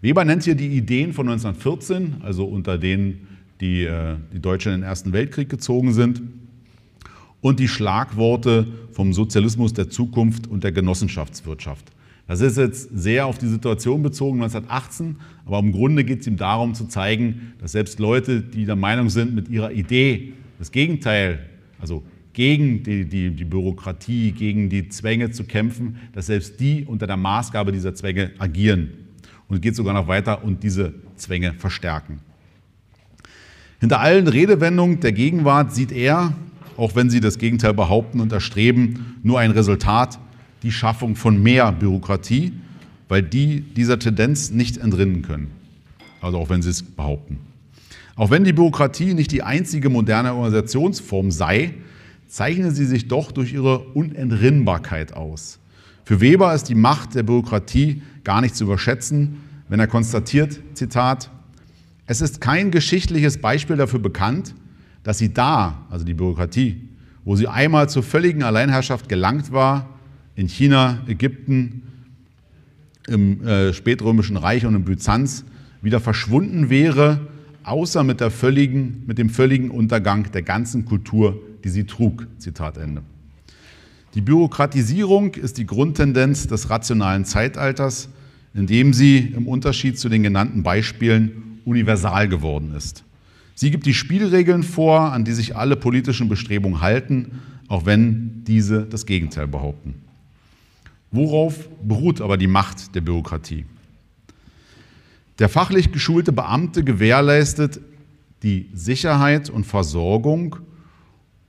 Weber nennt hier die Ideen von 1914, also unter denen die, äh, die Deutschen in den Ersten Weltkrieg gezogen sind, und die Schlagworte vom Sozialismus der Zukunft und der Genossenschaftswirtschaft. Das ist jetzt sehr auf die Situation bezogen 1918, aber im Grunde geht es ihm darum zu zeigen, dass selbst Leute, die der Meinung sind, mit ihrer Idee das Gegenteil, also gegen die, die, die, Bürokratie, gegen die Zwänge zu kämpfen, dass selbst die unter der Maßgabe dieser Zwänge agieren. Und geht sogar noch weiter und diese Zwänge verstärken. Hinter allen Redewendungen der Gegenwart sieht er, auch wenn sie das Gegenteil behaupten und erstreben, nur ein Resultat die Schaffung von mehr Bürokratie, weil die dieser Tendenz nicht entrinnen können. Also auch wenn sie es behaupten. Auch wenn die Bürokratie nicht die einzige moderne Organisationsform sei, zeichnet sie sich doch durch ihre Unentrinnbarkeit aus. Für Weber ist die Macht der Bürokratie gar nicht zu überschätzen, wenn er konstatiert, Zitat, es ist kein geschichtliches Beispiel dafür bekannt, dass sie da, also die Bürokratie, wo sie einmal zur völligen Alleinherrschaft gelangt war, in China, Ägypten, im äh, spätrömischen Reich und in Byzanz wieder verschwunden wäre, außer mit, der völligen, mit dem völligen Untergang der ganzen Kultur, die sie trug. Zitat Ende. Die Bürokratisierung ist die Grundtendenz des rationalen Zeitalters, indem sie im Unterschied zu den genannten Beispielen universal geworden ist. Sie gibt die Spielregeln vor, an die sich alle politischen Bestrebungen halten, auch wenn diese das Gegenteil behaupten. Worauf beruht aber die Macht der Bürokratie? Der fachlich geschulte Beamte gewährleistet die Sicherheit und Versorgung.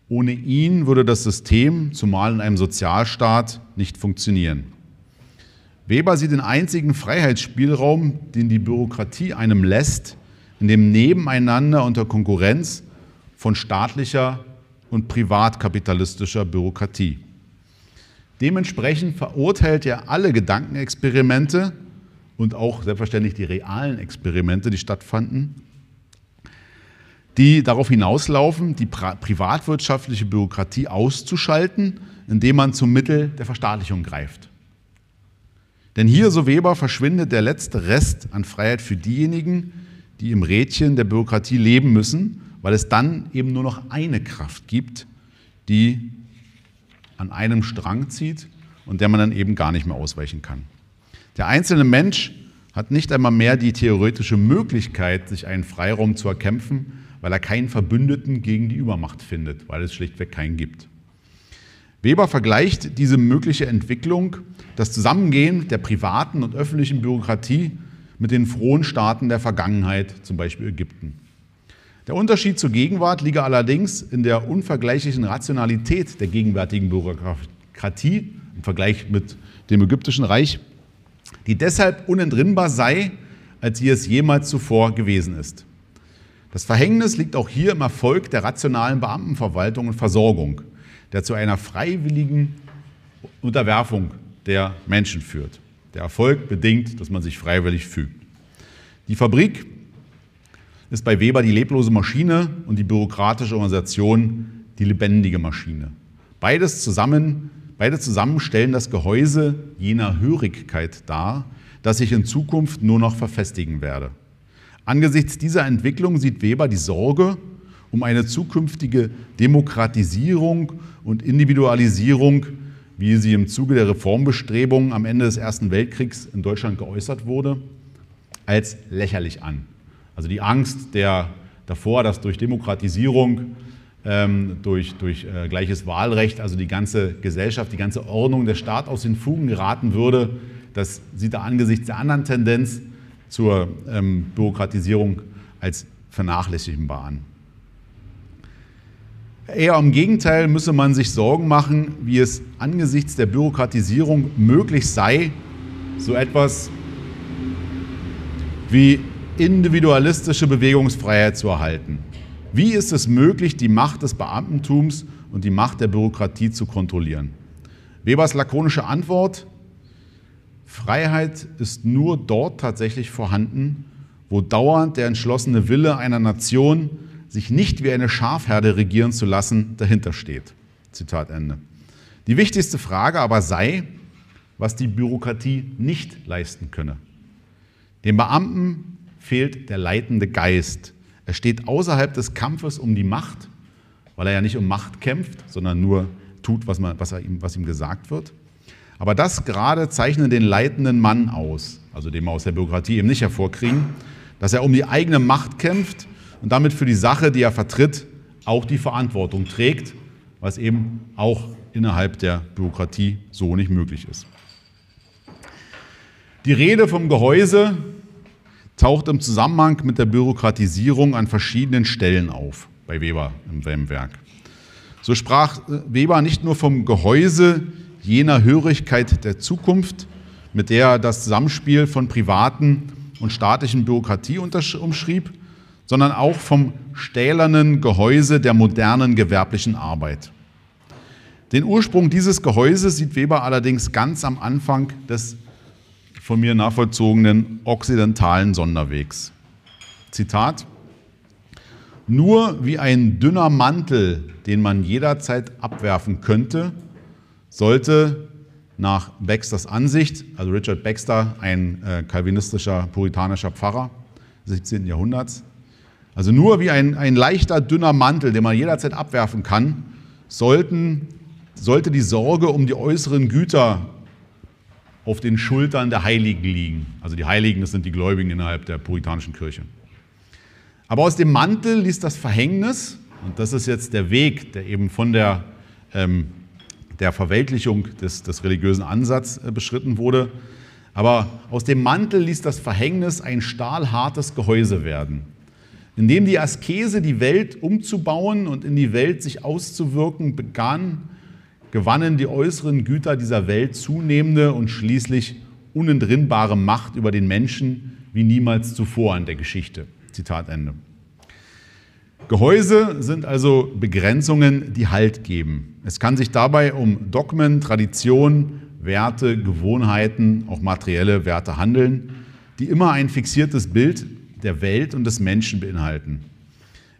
Ohne ihn würde das System, zumal in einem Sozialstaat, nicht funktionieren. Weber sieht den einzigen Freiheitsspielraum, den die Bürokratie einem lässt, in dem Nebeneinander unter Konkurrenz von staatlicher und privatkapitalistischer Bürokratie. Dementsprechend verurteilt er alle Gedankenexperimente und auch selbstverständlich die realen Experimente, die stattfanden, die darauf hinauslaufen, die privatwirtschaftliche Bürokratie auszuschalten, indem man zum Mittel der Verstaatlichung greift. Denn hier, so Weber, verschwindet der letzte Rest an Freiheit für diejenigen, die im Rädchen der Bürokratie leben müssen, weil es dann eben nur noch eine Kraft gibt, die an einem Strang zieht und der man dann eben gar nicht mehr ausweichen kann. Der einzelne Mensch hat nicht einmal mehr die theoretische Möglichkeit, sich einen Freiraum zu erkämpfen, weil er keinen Verbündeten gegen die Übermacht findet, weil es schlichtweg keinen gibt. Weber vergleicht diese mögliche Entwicklung, das Zusammengehen der privaten und öffentlichen Bürokratie mit den frohen Staaten der Vergangenheit, zum Beispiel Ägypten. Der Unterschied zur Gegenwart liege allerdings in der unvergleichlichen Rationalität der gegenwärtigen Bürokratie im Vergleich mit dem ägyptischen Reich, die deshalb unentrinnbar sei, als sie es jemals zuvor gewesen ist. Das Verhängnis liegt auch hier im Erfolg der rationalen Beamtenverwaltung und Versorgung, der zu einer freiwilligen Unterwerfung der Menschen führt. Der Erfolg bedingt, dass man sich freiwillig fügt. Die Fabrik ist bei Weber die leblose Maschine und die bürokratische Organisation die lebendige Maschine. Beides zusammen, beide zusammen stellen das Gehäuse jener Hörigkeit dar, das sich in Zukunft nur noch verfestigen werde. Angesichts dieser Entwicklung sieht Weber die Sorge um eine zukünftige Demokratisierung und Individualisierung, wie sie im Zuge der Reformbestrebungen am Ende des Ersten Weltkriegs in Deutschland geäußert wurde, als lächerlich an. Also die Angst der, davor, dass durch Demokratisierung, ähm, durch, durch äh, gleiches Wahlrecht, also die ganze Gesellschaft, die ganze Ordnung, der Staat aus den Fugen geraten würde, das sieht er angesichts der anderen Tendenz zur ähm, Bürokratisierung als vernachlässigbar an. Eher im Gegenteil müsse man sich Sorgen machen, wie es angesichts der Bürokratisierung möglich sei, so etwas wie individualistische Bewegungsfreiheit zu erhalten. Wie ist es möglich, die Macht des Beamtentums und die Macht der Bürokratie zu kontrollieren? Webers lakonische Antwort, Freiheit ist nur dort tatsächlich vorhanden, wo dauernd der entschlossene Wille einer Nation, sich nicht wie eine Schafherde regieren zu lassen, dahinter steht. Zitat Ende. Die wichtigste Frage aber sei, was die Bürokratie nicht leisten könne. Dem Beamten fehlt der leitende Geist. Er steht außerhalb des Kampfes um die Macht, weil er ja nicht um Macht kämpft, sondern nur tut, was, man, was, ihm, was ihm gesagt wird. Aber das gerade zeichnet den leitenden Mann aus, also den wir aus der Bürokratie eben nicht hervorkriegen, dass er um die eigene Macht kämpft und damit für die Sache, die er vertritt, auch die Verantwortung trägt, was eben auch innerhalb der Bürokratie so nicht möglich ist. Die Rede vom Gehäuse taucht im Zusammenhang mit der Bürokratisierung an verschiedenen Stellen auf bei Weber im Werk. So sprach Weber nicht nur vom Gehäuse jener Hörigkeit der Zukunft, mit der er das Zusammenspiel von privaten und staatlichen Bürokratie umschrieb, sondern auch vom stählernen Gehäuse der modernen gewerblichen Arbeit. Den Ursprung dieses Gehäuses sieht Weber allerdings ganz am Anfang des von mir nachvollzogenen okzidentalen Sonderwegs. Zitat: Nur wie ein dünner Mantel, den man jederzeit abwerfen könnte, sollte nach Baxters Ansicht, also Richard Baxter, ein äh, kalvinistischer, puritanischer Pfarrer des 17. Jahrhunderts, also nur wie ein, ein leichter, dünner Mantel, den man jederzeit abwerfen kann, sollten, sollte die Sorge um die äußeren Güter auf den Schultern der Heiligen liegen. Also die Heiligen, das sind die Gläubigen innerhalb der puritanischen Kirche. Aber aus dem Mantel ließ das Verhängnis, und das ist jetzt der Weg, der eben von der ähm, der Verweltlichung des, des religiösen Ansatzes äh, beschritten wurde. Aber aus dem Mantel ließ das Verhängnis ein stahlhartes Gehäuse werden, in dem die Askese, die Welt umzubauen und in die Welt sich auszuwirken, begann, gewannen die äußeren Güter dieser Welt zunehmende und schließlich unentrinnbare Macht über den Menschen wie niemals zuvor in der Geschichte. Zitat Ende. Gehäuse sind also Begrenzungen, die Halt geben. Es kann sich dabei um Dogmen, Traditionen, Werte, Gewohnheiten, auch materielle Werte handeln, die immer ein fixiertes Bild der Welt und des Menschen beinhalten.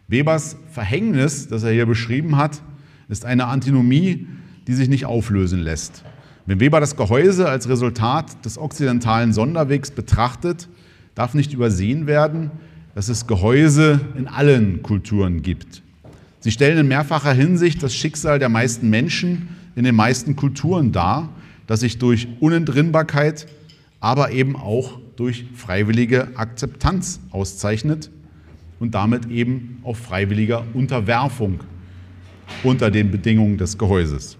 Webers Verhängnis, das er hier beschrieben hat, ist eine Antinomie, die sich nicht auflösen lässt. Wenn Weber das Gehäuse als Resultat des okzidentalen Sonderwegs betrachtet, darf nicht übersehen werden, dass es Gehäuse in allen Kulturen gibt. Sie stellen in mehrfacher Hinsicht das Schicksal der meisten Menschen in den meisten Kulturen dar, das sich durch Unentrinnbarkeit, aber eben auch durch freiwillige Akzeptanz auszeichnet und damit eben auf freiwilliger Unterwerfung unter den Bedingungen des Gehäuses.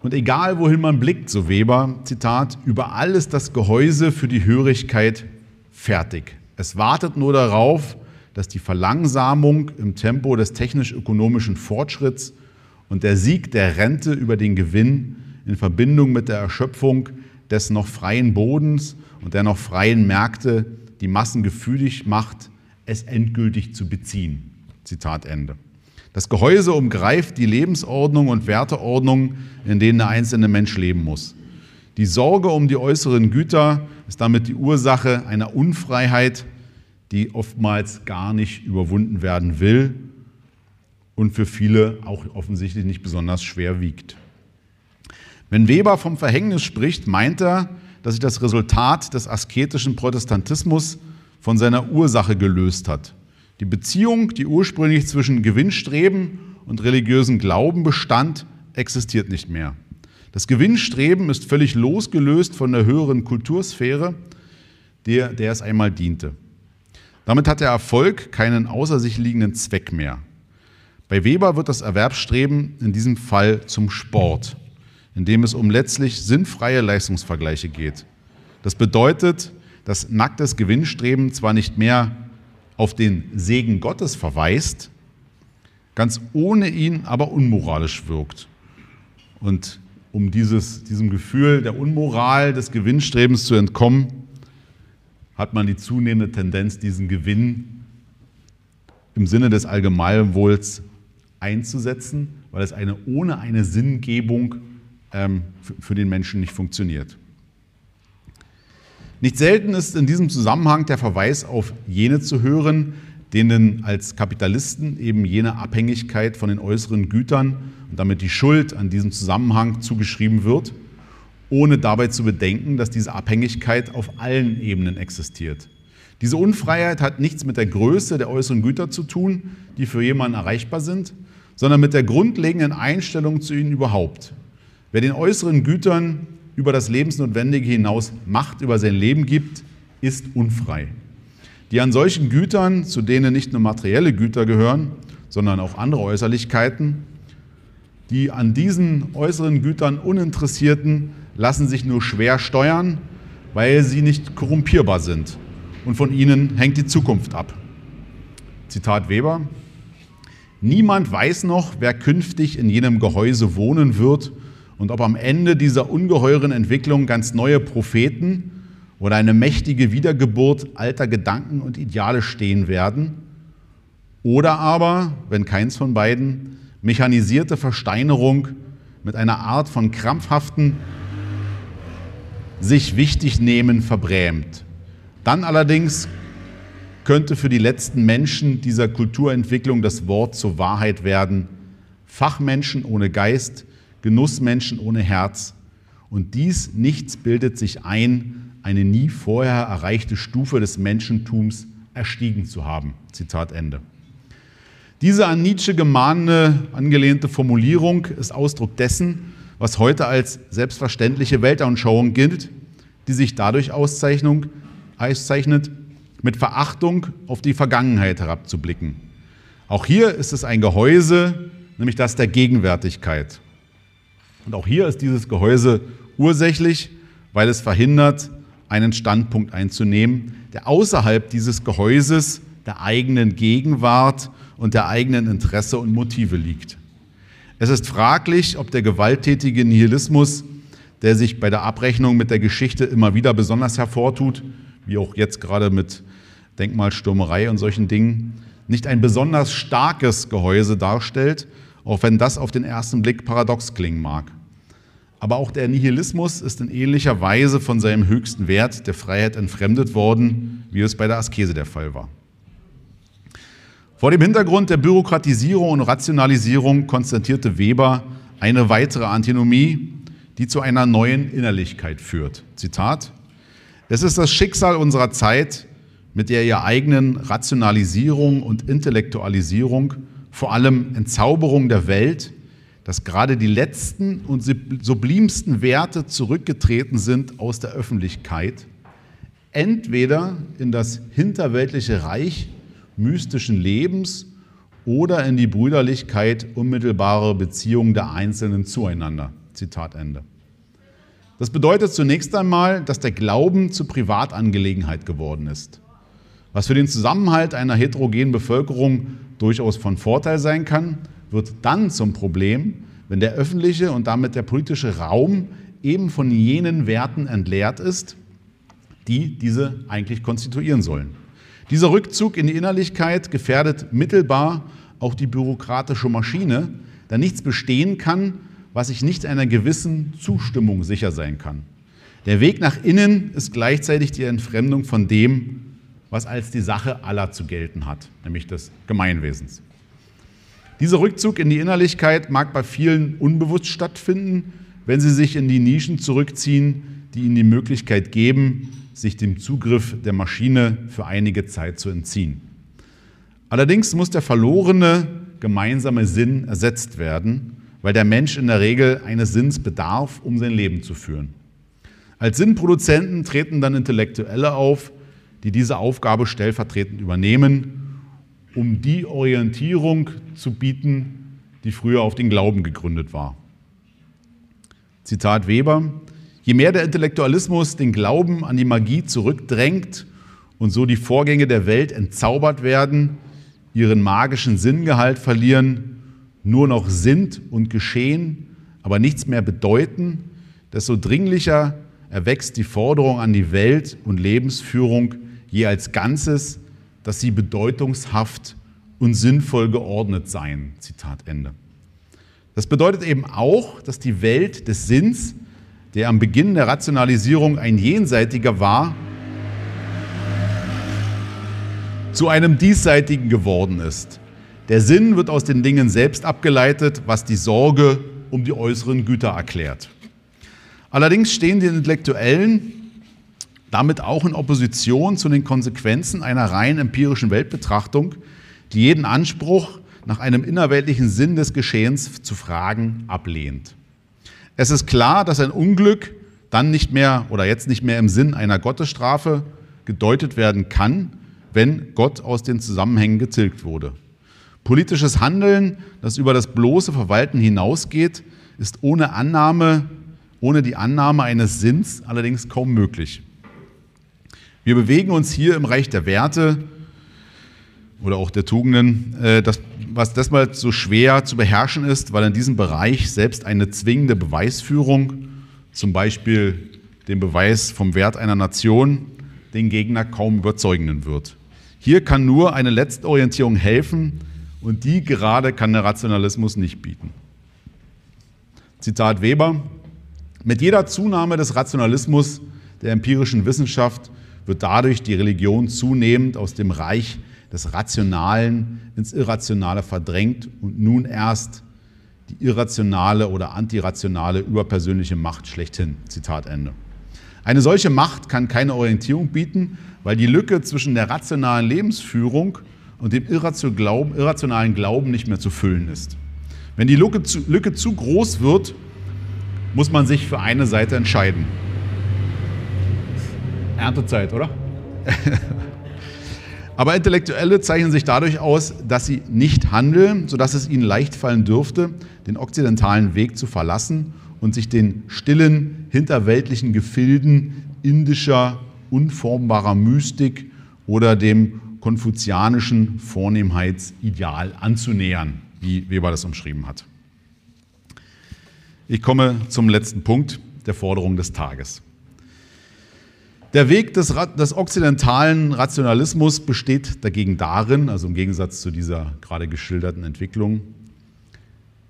Und egal wohin man blickt, so Weber, Zitat, überall ist das Gehäuse für die Hörigkeit fertig. Es wartet nur darauf, dass die Verlangsamung im Tempo des technisch-ökonomischen Fortschritts und der Sieg der Rente über den Gewinn in Verbindung mit der Erschöpfung des noch freien Bodens und der noch freien Märkte die Massen gefühlig macht, es endgültig zu beziehen. Zitat Ende. Das Gehäuse umgreift die Lebensordnung und Werteordnung, in denen der einzelne Mensch leben muss. Die Sorge um die äußeren Güter ist damit die Ursache einer Unfreiheit, die oftmals gar nicht überwunden werden will und für viele auch offensichtlich nicht besonders schwer wiegt. Wenn Weber vom Verhängnis spricht, meint er, dass sich das Resultat des asketischen Protestantismus von seiner Ursache gelöst hat. Die Beziehung, die ursprünglich zwischen Gewinnstreben und religiösen Glauben bestand, existiert nicht mehr. Das Gewinnstreben ist völlig losgelöst von der höheren Kultursphäre, der, der es einmal diente. Damit hat der Erfolg keinen außer sich liegenden Zweck mehr. Bei Weber wird das Erwerbsstreben in diesem Fall zum Sport, in dem es um letztlich sinnfreie Leistungsvergleiche geht. Das bedeutet, dass nacktes Gewinnstreben zwar nicht mehr auf den Segen Gottes verweist, ganz ohne ihn aber unmoralisch wirkt. Und um dieses, diesem Gefühl der Unmoral des Gewinnstrebens zu entkommen, hat man die zunehmende Tendenz, diesen Gewinn im Sinne des Allgemeinwohls einzusetzen, weil es eine, ohne eine Sinngebung ähm, für, für den Menschen nicht funktioniert. Nicht selten ist in diesem Zusammenhang der Verweis auf jene zu hören, denen als Kapitalisten eben jene Abhängigkeit von den äußeren Gütern und damit die Schuld an diesem Zusammenhang zugeschrieben wird, ohne dabei zu bedenken, dass diese Abhängigkeit auf allen Ebenen existiert. Diese Unfreiheit hat nichts mit der Größe der äußeren Güter zu tun, die für jemanden erreichbar sind, sondern mit der grundlegenden Einstellung zu ihnen überhaupt. Wer den äußeren Gütern über das Lebensnotwendige hinaus Macht über sein Leben gibt, ist unfrei. Die an solchen Gütern, zu denen nicht nur materielle Güter gehören, sondern auch andere Äußerlichkeiten, die an diesen äußeren Gütern Uninteressierten lassen sich nur schwer steuern, weil sie nicht korrumpierbar sind. Und von ihnen hängt die Zukunft ab. Zitat Weber. Niemand weiß noch, wer künftig in jenem Gehäuse wohnen wird und ob am Ende dieser ungeheuren Entwicklung ganz neue Propheten oder eine mächtige Wiedergeburt alter Gedanken und Ideale stehen werden, oder aber, wenn keins von beiden, mechanisierte Versteinerung mit einer Art von krampfhaften sich wichtig nehmen verbrämt. Dann allerdings könnte für die letzten Menschen dieser Kulturentwicklung das Wort zur Wahrheit werden. Fachmenschen ohne Geist, Genussmenschen ohne Herz. Und dies nichts bildet sich ein, eine nie vorher erreichte Stufe des Menschentums erstiegen zu haben. Zitat Ende. Diese an Nietzsche gemahnte, angelehnte Formulierung ist Ausdruck dessen, was heute als selbstverständliche Weltanschauung gilt, die sich dadurch auszeichnet, mit Verachtung auf die Vergangenheit herabzublicken. Auch hier ist es ein Gehäuse, nämlich das der Gegenwärtigkeit. Und auch hier ist dieses Gehäuse ursächlich, weil es verhindert, einen Standpunkt einzunehmen, der außerhalb dieses Gehäuses der eigenen Gegenwart und der eigenen Interesse und Motive liegt. Es ist fraglich, ob der gewalttätige Nihilismus, der sich bei der Abrechnung mit der Geschichte immer wieder besonders hervortut, wie auch jetzt gerade mit Denkmalstürmerei und solchen Dingen, nicht ein besonders starkes Gehäuse darstellt, auch wenn das auf den ersten Blick paradox klingen mag. Aber auch der Nihilismus ist in ähnlicher Weise von seinem höchsten Wert der Freiheit entfremdet worden, wie es bei der Askese der Fall war. Vor dem Hintergrund der Bürokratisierung und Rationalisierung konstatierte Weber eine weitere Antinomie, die zu einer neuen Innerlichkeit führt. Zitat: Es ist das Schicksal unserer Zeit, mit der ihr eigenen Rationalisierung und Intellektualisierung vor allem Entzauberung der Welt, dass gerade die letzten und sublimsten Werte zurückgetreten sind aus der Öffentlichkeit, entweder in das hinterweltliche Reich mystischen Lebens oder in die Brüderlichkeit unmittelbarer Beziehungen der Einzelnen zueinander. Zitat Ende. Das bedeutet zunächst einmal, dass der Glauben zur Privatangelegenheit geworden ist, was für den Zusammenhalt einer heterogenen Bevölkerung durchaus von Vorteil sein kann, wird dann zum Problem, wenn der öffentliche und damit der politische Raum eben von jenen Werten entleert ist, die diese eigentlich konstituieren sollen. Dieser Rückzug in die Innerlichkeit gefährdet mittelbar auch die bürokratische Maschine, da nichts bestehen kann, was sich nicht einer gewissen Zustimmung sicher sein kann. Der Weg nach innen ist gleichzeitig die Entfremdung von dem, was als die Sache aller zu gelten hat, nämlich des Gemeinwesens. Dieser Rückzug in die Innerlichkeit mag bei vielen unbewusst stattfinden, wenn sie sich in die Nischen zurückziehen, die ihnen die Möglichkeit geben, sich dem Zugriff der Maschine für einige Zeit zu entziehen. Allerdings muss der verlorene gemeinsame Sinn ersetzt werden, weil der Mensch in der Regel eines Sinns bedarf, um sein Leben zu führen. Als Sinnproduzenten treten dann Intellektuelle auf, die diese Aufgabe stellvertretend übernehmen, um die Orientierung zu bieten, die früher auf den Glauben gegründet war. Zitat Weber, Je mehr der Intellektualismus den Glauben an die Magie zurückdrängt und so die Vorgänge der Welt entzaubert werden, ihren magischen Sinngehalt verlieren, nur noch sind und geschehen, aber nichts mehr bedeuten, desto dringlicher erwächst die Forderung an die Welt und Lebensführung je als Ganzes, dass sie bedeutungshaft und sinnvoll geordnet seien. Zitat Ende. Das bedeutet eben auch, dass die Welt des Sinns der am Beginn der Rationalisierung ein jenseitiger war, zu einem diesseitigen geworden ist. Der Sinn wird aus den Dingen selbst abgeleitet, was die Sorge um die äußeren Güter erklärt. Allerdings stehen die Intellektuellen damit auch in Opposition zu den Konsequenzen einer rein empirischen Weltbetrachtung, die jeden Anspruch nach einem innerweltlichen Sinn des Geschehens zu fragen ablehnt. Es ist klar, dass ein Unglück dann nicht mehr oder jetzt nicht mehr im Sinn einer Gottesstrafe gedeutet werden kann, wenn Gott aus den Zusammenhängen getilgt wurde. Politisches Handeln, das über das bloße Verwalten hinausgeht, ist ohne Annahme, ohne die Annahme eines Sinns allerdings kaum möglich. Wir bewegen uns hier im Reich der Werte oder auch der Tugenden, äh, das was deshalb so schwer zu beherrschen ist, weil in diesem Bereich selbst eine zwingende Beweisführung, zum Beispiel den Beweis vom Wert einer Nation, den Gegner kaum überzeugenden wird. Hier kann nur eine Letztorientierung helfen und die gerade kann der Rationalismus nicht bieten. Zitat Weber, mit jeder Zunahme des Rationalismus der empirischen Wissenschaft wird dadurch die Religion zunehmend aus dem Reich des Rationalen ins Irrationale verdrängt und nun erst die irrationale oder antirationale überpersönliche Macht schlechthin. Zitat Ende. Eine solche Macht kann keine Orientierung bieten, weil die Lücke zwischen der rationalen Lebensführung und dem irrationalen Glauben nicht mehr zu füllen ist. Wenn die Lücke zu, Lücke zu groß wird, muss man sich für eine Seite entscheiden. Erntezeit, oder? Aber Intellektuelle zeichnen sich dadurch aus, dass sie nicht handeln, sodass es ihnen leicht fallen dürfte, den okzidentalen Weg zu verlassen und sich den stillen, hinterweltlichen Gefilden indischer, unformbarer Mystik oder dem konfuzianischen Vornehmheitsideal anzunähern, wie Weber das umschrieben hat. Ich komme zum letzten Punkt der Forderung des Tages. Der Weg des, des, okzidentalen Rationalismus besteht dagegen darin, also im Gegensatz zu dieser gerade geschilderten Entwicklung,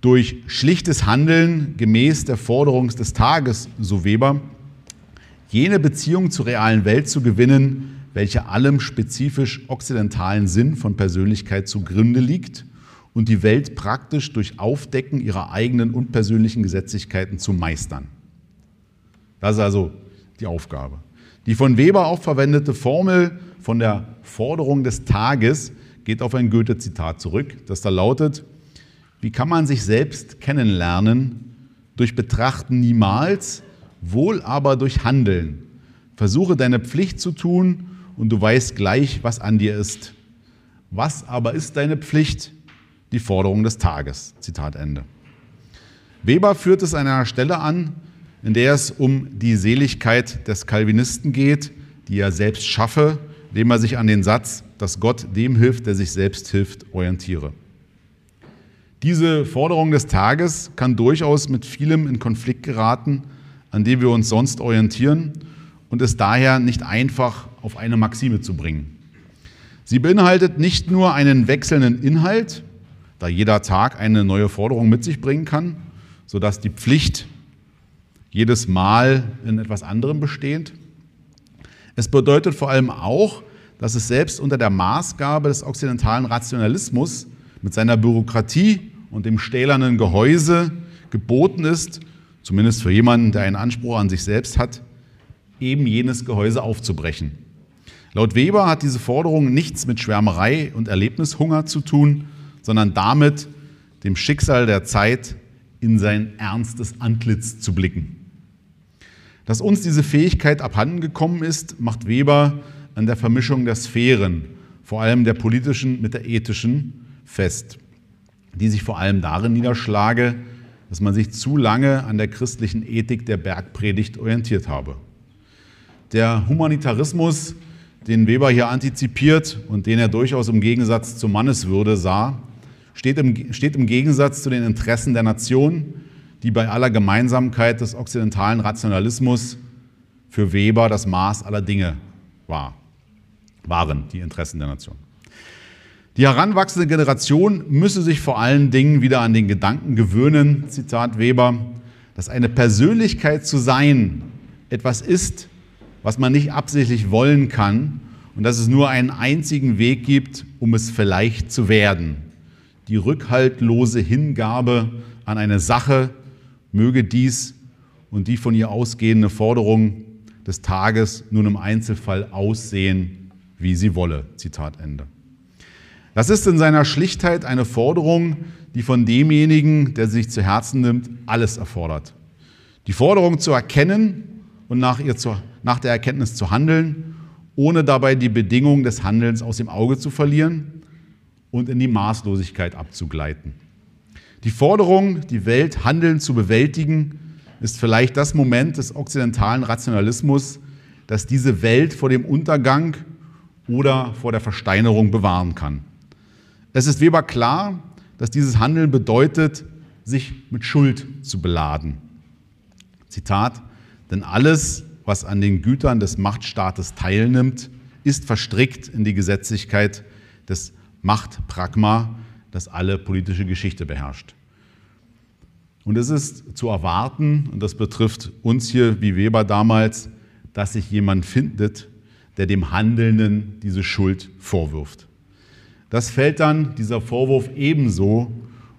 durch schlichtes Handeln gemäß der Forderung des Tages, so Weber, jene Beziehung zur realen Welt zu gewinnen, welche allem spezifisch okzidentalen Sinn von Persönlichkeit zugrunde liegt und die Welt praktisch durch Aufdecken ihrer eigenen unpersönlichen Gesetzlichkeiten zu meistern. Das ist also die Aufgabe. Die von Weber auch verwendete Formel von der Forderung des Tages geht auf ein Goethe-Zitat zurück, das da lautet, wie kann man sich selbst kennenlernen? Durch Betrachten niemals, wohl aber durch Handeln. Versuche deine Pflicht zu tun und du weißt gleich, was an dir ist. Was aber ist deine Pflicht? Die Forderung des Tages. Zitat Ende. Weber führt es an einer Stelle an, in der es um die Seligkeit des Calvinisten geht, die er selbst schaffe, indem er sich an den Satz, dass Gott dem hilft, der sich selbst hilft, orientiere. Diese Forderung des Tages kann durchaus mit vielem in Konflikt geraten, an dem wir uns sonst orientieren und ist daher nicht einfach auf eine Maxime zu bringen. Sie beinhaltet nicht nur einen wechselnden Inhalt, da jeder Tag eine neue Forderung mit sich bringen kann, sodass die Pflicht jedes Mal in etwas anderem besteht. Es bedeutet vor allem auch, dass es selbst unter der Maßgabe des okzidentalen Rationalismus mit seiner Bürokratie und dem stählernen Gehäuse geboten ist, zumindest für jemanden, der einen Anspruch an sich selbst hat, eben jenes Gehäuse aufzubrechen. Laut Weber hat diese Forderung nichts mit Schwärmerei und Erlebnishunger zu tun, sondern damit, dem Schicksal der Zeit in sein ernstes Antlitz zu blicken. Dass uns diese Fähigkeit abhandengekommen ist, macht Weber an der Vermischung der Sphären, vor allem der politischen mit der ethischen, fest, die sich vor allem darin niederschlage, dass man sich zu lange an der christlichen Ethik der Bergpredigt orientiert habe. Der Humanitarismus, den Weber hier antizipiert und den er durchaus im Gegensatz zur Manneswürde sah, steht im, steht im Gegensatz zu den Interessen der Nation, die bei aller Gemeinsamkeit des okzidentalen Rationalismus für Weber das Maß aller Dinge war, waren, die Interessen der Nation. Die heranwachsende Generation müsse sich vor allen Dingen wieder an den Gedanken gewöhnen, Zitat Weber, dass eine Persönlichkeit zu sein etwas ist, was man nicht absichtlich wollen kann und dass es nur einen einzigen Weg gibt, um es vielleicht zu werden. Die rückhaltlose Hingabe an eine Sache möge dies und die von ihr ausgehende Forderung des Tages nun im Einzelfall aussehen, wie sie wolle. Zitat Ende. Das ist in seiner Schlichtheit eine Forderung, die von demjenigen, der sich zu Herzen nimmt, alles erfordert. Die Forderung zu erkennen und nach ihr zu nach der Erkenntnis zu handeln, ohne dabei die Bedingungen des Handelns aus dem Auge zu verlieren und in die Maßlosigkeit abzugleiten. Die Forderung, die Welt handeln zu bewältigen, ist vielleicht das Moment des okzidentalen Rationalismus, das diese Welt vor dem Untergang oder vor der Versteinerung bewahren kann. Es ist Weber klar, dass dieses Handeln bedeutet, sich mit Schuld zu beladen. Zitat, denn alles, was an den Gütern des Machtstaates teilnimmt, ist verstrickt in die Gesetzlichkeit des Machtpragma, das alle politische Geschichte beherrscht. Und es ist zu erwarten, und das betrifft uns hier wie Weber damals, dass sich jemand findet, der dem Handelnden diese Schuld vorwirft. Das fällt dann, dieser Vorwurf, ebenso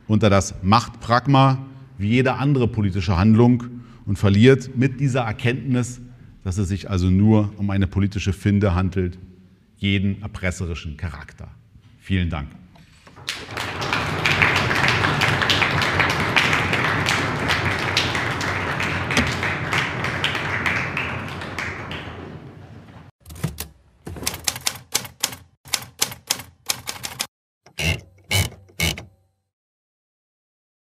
unter das Machtpragma wie jede andere politische Handlung und verliert mit dieser Erkenntnis dass es sich also nur um eine politische Finde handelt, jeden erpresserischen Charakter. Vielen Dank. Thank you.